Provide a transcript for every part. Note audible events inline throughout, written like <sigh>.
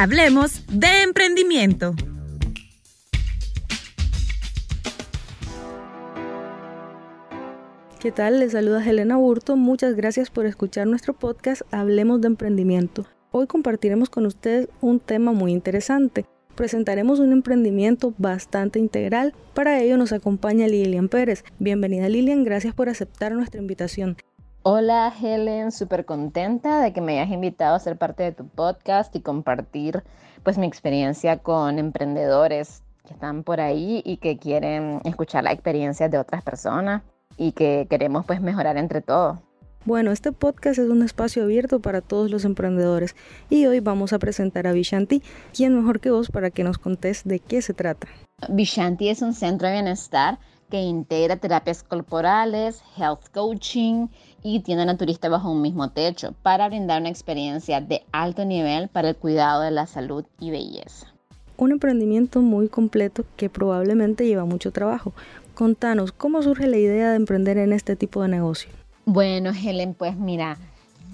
Hablemos de emprendimiento. ¿Qué tal? Les saluda Helena Burto. Muchas gracias por escuchar nuestro podcast Hablemos de Emprendimiento. Hoy compartiremos con ustedes un tema muy interesante. Presentaremos un emprendimiento bastante integral. Para ello nos acompaña Lilian Pérez. Bienvenida Lilian, gracias por aceptar nuestra invitación. Hola Helen, súper contenta de que me hayas invitado a ser parte de tu podcast y compartir pues mi experiencia con emprendedores que están por ahí y que quieren escuchar la experiencia de otras personas y que queremos pues mejorar entre todos. Bueno, este podcast es un espacio abierto para todos los emprendedores y hoy vamos a presentar a Vishanti. ¿Quién mejor que vos para que nos contés de qué se trata? Vishanti es un centro de bienestar que integra terapias corporales, health coaching y tienda naturista bajo un mismo techo para brindar una experiencia de alto nivel para el cuidado de la salud y belleza. Un emprendimiento muy completo que probablemente lleva mucho trabajo, Contanos, ¿cómo surge la idea de emprender en este tipo de negocio? Bueno, Helen, pues mira,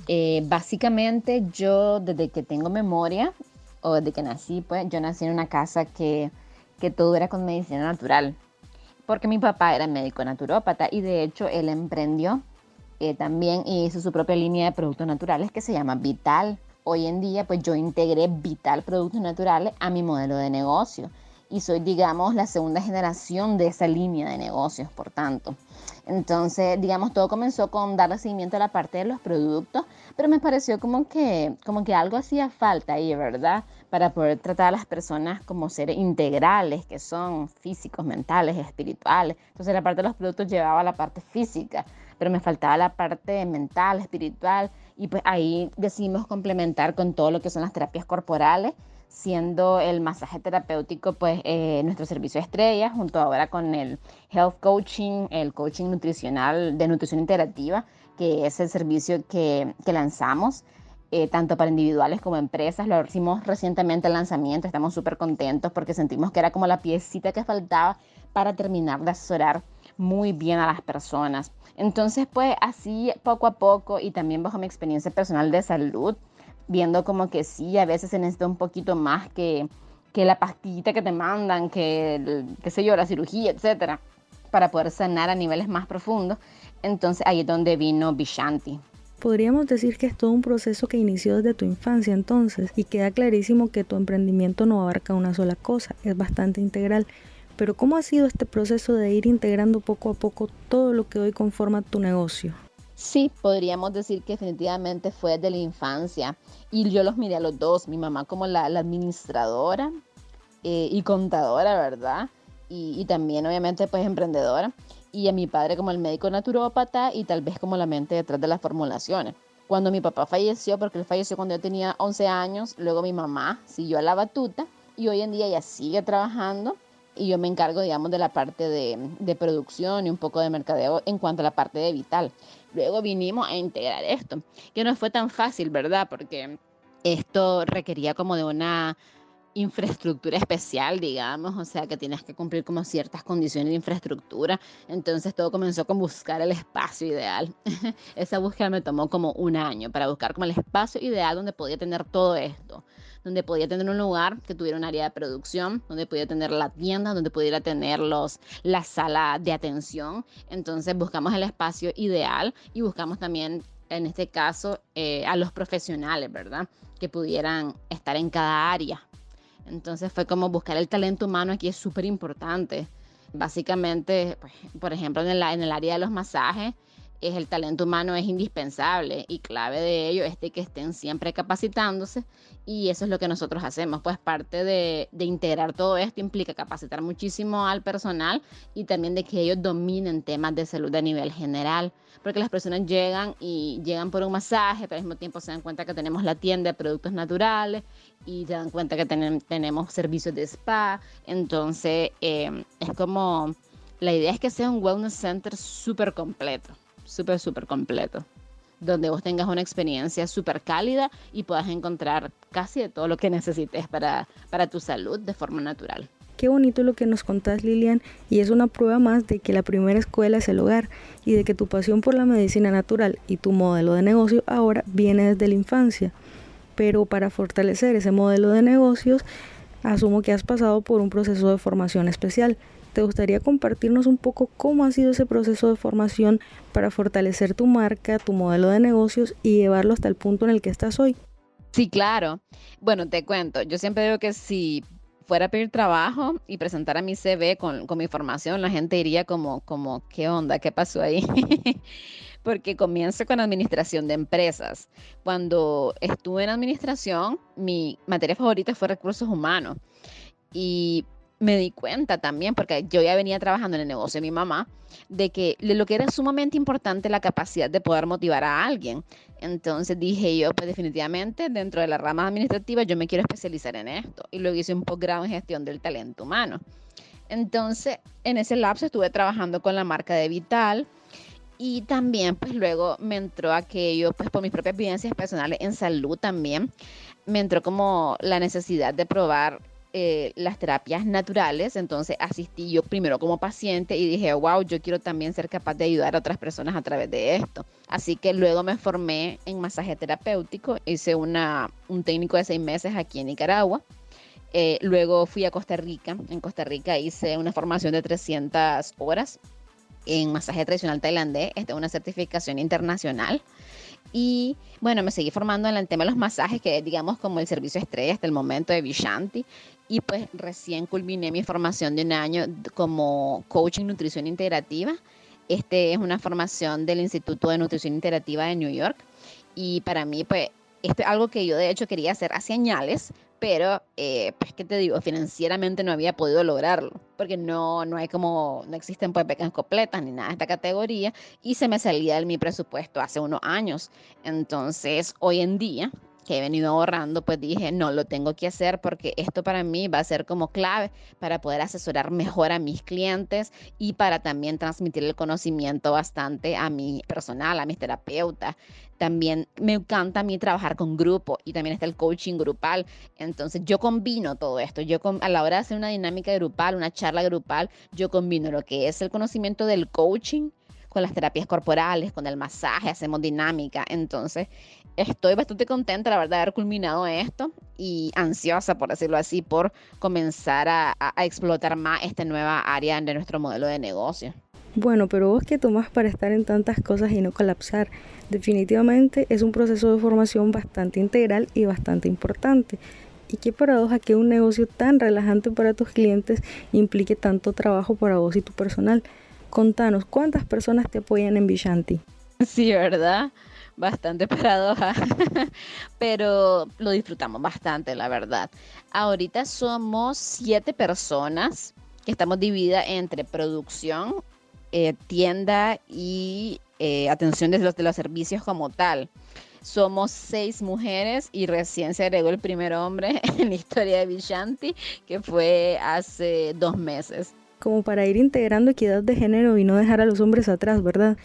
eh, básicamente yo desde que tengo memoria o desde que nací, pues yo nací en una casa que, que todo era con medicina natural, porque mi papá era médico naturópata y de hecho él emprendió eh, también y hizo su propia línea de productos naturales que se llama Vital. Hoy en día pues yo integré Vital Productos Naturales a mi modelo de negocio y soy, digamos, la segunda generación de esa línea de negocios, por tanto. Entonces, digamos, todo comenzó con darle seguimiento a la parte de los productos, pero me pareció como que, como que algo hacía falta ahí, ¿verdad? Para poder tratar a las personas como seres integrales, que son físicos, mentales, espirituales. Entonces, la parte de los productos llevaba la parte física, pero me faltaba la parte mental, espiritual, y pues ahí decidimos complementar con todo lo que son las terapias corporales siendo el masaje terapéutico pues eh, nuestro servicio estrella, junto ahora con el health coaching, el coaching nutricional de nutrición integrativa, que es el servicio que, que lanzamos. Eh, tanto para individuales como empresas. Lo hicimos recientemente el lanzamiento, estamos súper contentos porque sentimos que era como la piecita que faltaba para terminar de asesorar muy bien a las personas. Entonces, pues así poco a poco y también bajo mi experiencia personal de salud, viendo como que sí, a veces se necesita un poquito más que, que la pastillita que te mandan, que, qué sé yo, la cirugía, etcétera, para poder sanar a niveles más profundos. Entonces ahí es donde vino Vishanti. Podríamos decir que es todo un proceso que inició desde tu infancia entonces y queda clarísimo que tu emprendimiento no abarca una sola cosa, es bastante integral. Pero ¿cómo ha sido este proceso de ir integrando poco a poco todo lo que hoy conforma tu negocio? Sí, podríamos decir que definitivamente fue desde la infancia. Y yo los miré a los dos, mi mamá como la, administradora eh, y contadora, ¿verdad? Y, también obviamente pues emprendedora. Y a mi padre como el médico naturópata y tal vez como la mente detrás de las formulaciones. Cuando mi papá falleció, porque él falleció cuando yo tenía 11 años, luego mi mamá siguió a la batuta y hoy en día ella sigue trabajando y yo me encargo, digamos, de la parte de, producción y un poco de mercadeo en cuanto a la parte de vital. Luego vinimos a integrar esto, que no fue tan fácil, ¿verdad? Porque esto requería como de una infraestructura especial, digamos, o sea que tienes que cumplir como ciertas condiciones de infraestructura. Entonces todo comenzó con buscar el espacio ideal. <laughs> Esa búsqueda me tomó como un año para buscar como el espacio ideal donde podía tener todo esto donde podía tener un lugar que tuviera un área de producción, donde podía tener la tienda, donde pudiera tener los, la sala de atención. Entonces buscamos el espacio ideal y buscamos también, en este caso, eh, a los profesionales, ¿verdad? Que pudieran estar en cada área. Entonces fue como buscar el talento humano aquí es súper importante. Básicamente, pues, por ejemplo, en en el área de los masajes, es el talento humano es indispensable y clave de ello es de que estén siempre capacitándose y eso es lo que nosotros hacemos. Pues parte de, de, integrar todo esto implica capacitar muchísimo al personal y también de que ellos dominen temas de salud a nivel general, porque las personas llegan y llegan por un masaje, pero al mismo tiempo se dan cuenta que tenemos la tienda de productos naturales y se dan cuenta que tenemos servicios de spa, entonces eh, es como... La idea es que sea un wellness center súper completo súper, súper completo, donde vos tengas una experiencia súper cálida y puedas encontrar casi de todo lo que necesites para, para tu salud de forma natural. Qué bonito lo que nos contás, Lilian, y es una prueba más de que la primera escuela es el hogar y de que tu pasión por la medicina natural y tu modelo de negocio ahora viene desde la infancia. pero para fortalecer ese modelo de negocios, asumo que has pasado por un proceso de formación especial. ¿Te gustaría compartirnos un poco cómo ha sido ese proceso de formación para fortalecer tu marca, tu modelo de negocios y llevarlo hasta el punto en el que estás hoy? Sí, claro. Bueno, te cuento, yo siempre digo que si fuera a pedir trabajo y presentara mi CV con, con mi formación, la gente diría como, como, ¿qué onda? ¿Qué pasó ahí? <laughs> Porque comienzo con administración de empresas. Cuando estuve en administración, mi materia favorita fue recursos humanos. Y me di cuenta también, porque yo ya venía trabajando en el negocio de mi mamá, de que lo que era sumamente importante la capacidad de poder motivar a alguien. Entonces dije yo, pues definitivamente dentro de la rama administrativa yo me quiero especializar en esto. Y luego hice un posgrado en gestión del talento humano. Entonces, en ese lapso estuve trabajando con la marca de Vital y también pues luego me entró aquello, pues por mis propias vivencias personales en salud también, me entró como la necesidad de probar eh, las terapias naturales, entonces asistí yo primero como paciente y dije, wow, yo quiero también ser capaz de ayudar a otras personas a través de esto. Así que luego me formé en masaje terapéutico, hice una, un técnico de seis meses aquí en Nicaragua. Eh, luego fui a Costa Rica, en Costa Rica hice una formación de 300 horas en masaje tradicional tailandés, esta es una certificación internacional. Y bueno, me seguí formando en el tema de los masajes, que es, digamos, como el servicio estrella hasta el momento de Vishanti. Y pues recién culminé mi formación de un año como coaching nutrición integrativa. Este es una formación del Instituto de Nutrición Integrativa de New York. Y para mí, pues, esto es algo que yo de hecho quería hacer hace años, pero, eh, pues, ¿qué te digo? Financieramente no había podido lograrlo, porque no, no hay como, no existen pues becas completas ni nada de esta categoría, y se me salía de mi presupuesto hace unos años. Entonces, hoy en día, que he venido ahorrando, pues dije, no, lo tengo que hacer porque esto para mí va a ser como clave para poder asesorar mejor a mis clientes y para también transmitir el conocimiento bastante a mi personal, a mis terapeutas. También me encanta a mí trabajar con grupo y también está el coaching grupal. Entonces yo combino todo esto. Yo a la hora de hacer una dinámica grupal, una charla grupal, yo combino lo que es el conocimiento del coaching con las terapias corporales, con el masaje, hacemos dinámica. Entonces, estoy bastante contenta, la verdad, de haber culminado esto y ansiosa, por decirlo así, por comenzar a, explotar más esta nueva área de nuestro modelo de negocio. Bueno, pero vos qué tomás para estar en tantas cosas y no colapsar. Definitivamente es un proceso de formación bastante integral y bastante importante. Y qué paradoja que un negocio tan relajante para tus clientes implique tanto trabajo para vos y tu personal. Contanos, ¿cuántas personas te apoyan en Vishanti? <laughs> Sí, ¿verdad? Bastante paradoja, <laughs> pero lo disfrutamos bastante, la verdad. Ahorita somos siete personas que estamos divididas entre producción, eh, tienda y eh, atención de los, de los servicios como tal. Somos seis mujeres y recién se agregó el primer hombre <laughs> en la historia de Vishanti, que fue hace dos meses como para ir integrando equidad de género y no dejar a los hombres atrás, ¿verdad?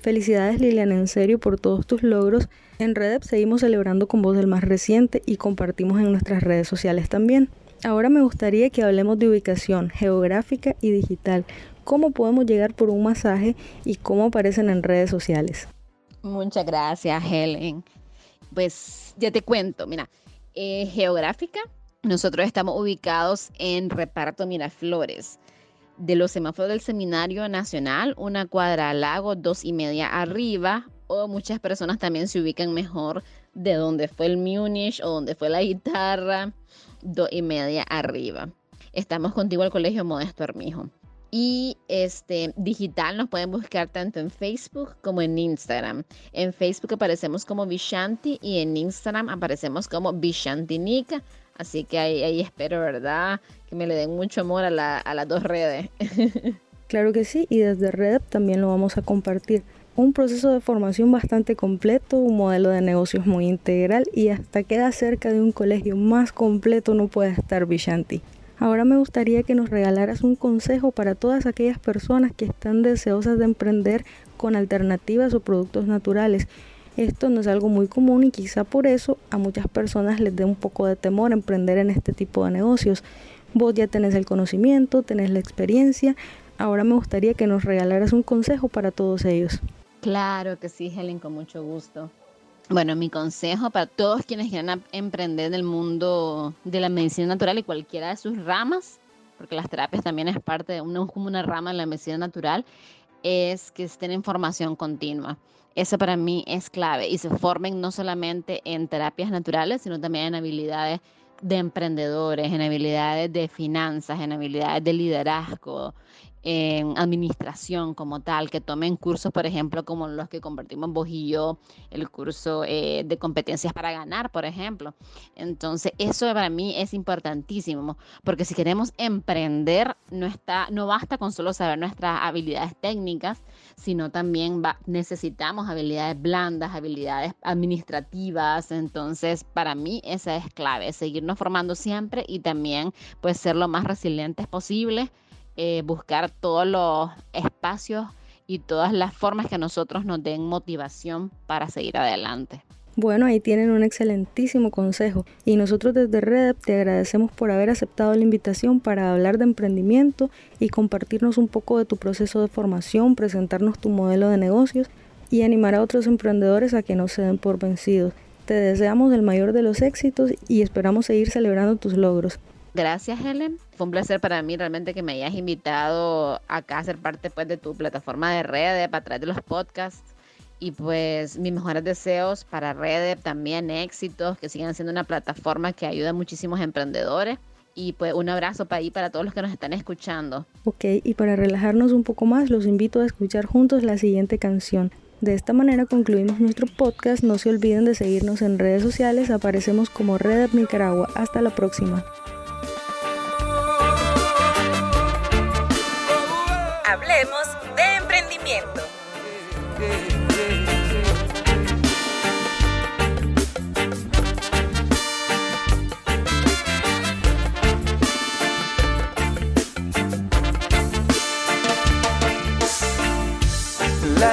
Felicidades Lilian, en serio por todos tus logros. En Redep seguimos celebrando con vos el más reciente y compartimos en nuestras redes sociales también. Ahora me gustaría que hablemos de ubicación geográfica y digital. ¿Cómo podemos llegar por un masaje y cómo aparecen en redes sociales? Muchas gracias, Helen. Pues ya te cuento, mira, eh, geográfica, nosotros estamos ubicados en Reparto Miraflores de los semáforos del Seminario Nacional, una cuadra al lago, dos y media arriba, o muchas personas también se ubican mejor de donde fue el Munich o donde fue la guitarra, dos y media arriba. Estamos contigo al Colegio Modesto Armijo. Y este digital nos pueden buscar tanto en Facebook como en Instagram. En Facebook aparecemos como Vishanti y en Instagram aparecemos como Vishantinica. Así que ahí, espero, ¿verdad? Que me le den mucho amor a, las dos redes. <laughs> claro que sí, y desde Red también lo vamos a compartir. Un proceso de formación bastante completo, un modelo de negocios muy integral y hasta queda cerca de un colegio más completo no puede estar Vishanti. Ahora me gustaría que nos regalaras un consejo para todas aquellas personas que están deseosas de emprender con alternativas o productos naturales esto no es algo muy común y quizá por eso a muchas personas les dé un poco de temor emprender en este tipo de negocios. Vos ya tenés el conocimiento, tenés la experiencia. Ahora me gustaría que nos regalaras un consejo para todos ellos. Claro que sí, Helen, con mucho gusto. Bueno, mi consejo para todos quienes quieran emprender en el mundo de la medicina natural y cualquiera de sus ramas, porque las terapias también es parte de una, como una rama de la medicina natural, es que estén en formación continua. Eso para mí es clave y se formen no solamente en terapias naturales, sino también en habilidades de emprendedores, en habilidades de finanzas, en habilidades de liderazgo, en administración como tal, que tomen cursos, por ejemplo, como los que compartimos vos y yo, el curso eh, de competencias para ganar, por ejemplo. Entonces, eso para mí es importantísimo, porque si queremos emprender, no, está, no basta con solo saber nuestras habilidades técnicas, sino también necesitamos habilidades blandas, habilidades administrativas. Entonces, para mí esa es clave, seguirnos formando siempre y también pues ser lo más resilientes posible eh, buscar todos los espacios y todas las formas que nosotros nos den motivación para seguir adelante. Bueno, ahí tienen un excelentísimo consejo y nosotros desde Red te agradecemos por haber aceptado la invitación para hablar de emprendimiento y compartirnos un poco de tu proceso de formación, presentarnos tu modelo de negocios y animar a otros emprendedores a que no se den por vencidos. Te deseamos el mayor de los éxitos y esperamos seguir celebrando tus logros. Gracias, Helen. Fue un placer para mí realmente que me hayas invitado acá a ser parte pues, de tu plataforma de redes, para través de los podcasts. Y pues mis mejores deseos para Red, también éxitos, que sigan siendo una plataforma que ayuda a muchísimos emprendedores. Y pues un abrazo para ahí para todos los que nos están escuchando. Ok, y para relajarnos un poco más, los invito a escuchar juntos la siguiente canción. De esta manera concluimos nuestro podcast. No se olviden de seguirnos en redes sociales. Aparecemos como Red Nicaragua. Hasta la próxima.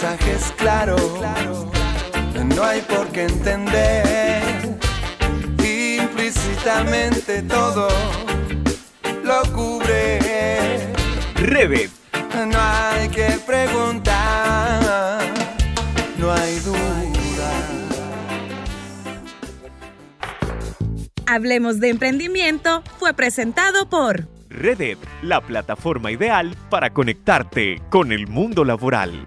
mensaje es claro, no hay por qué entender implícitamente todo lo cubre. Rebe. No hay que preguntar, no hay duda. Hablemos de emprendimiento fue presentado por Redev, la plataforma ideal para conectarte con el mundo laboral.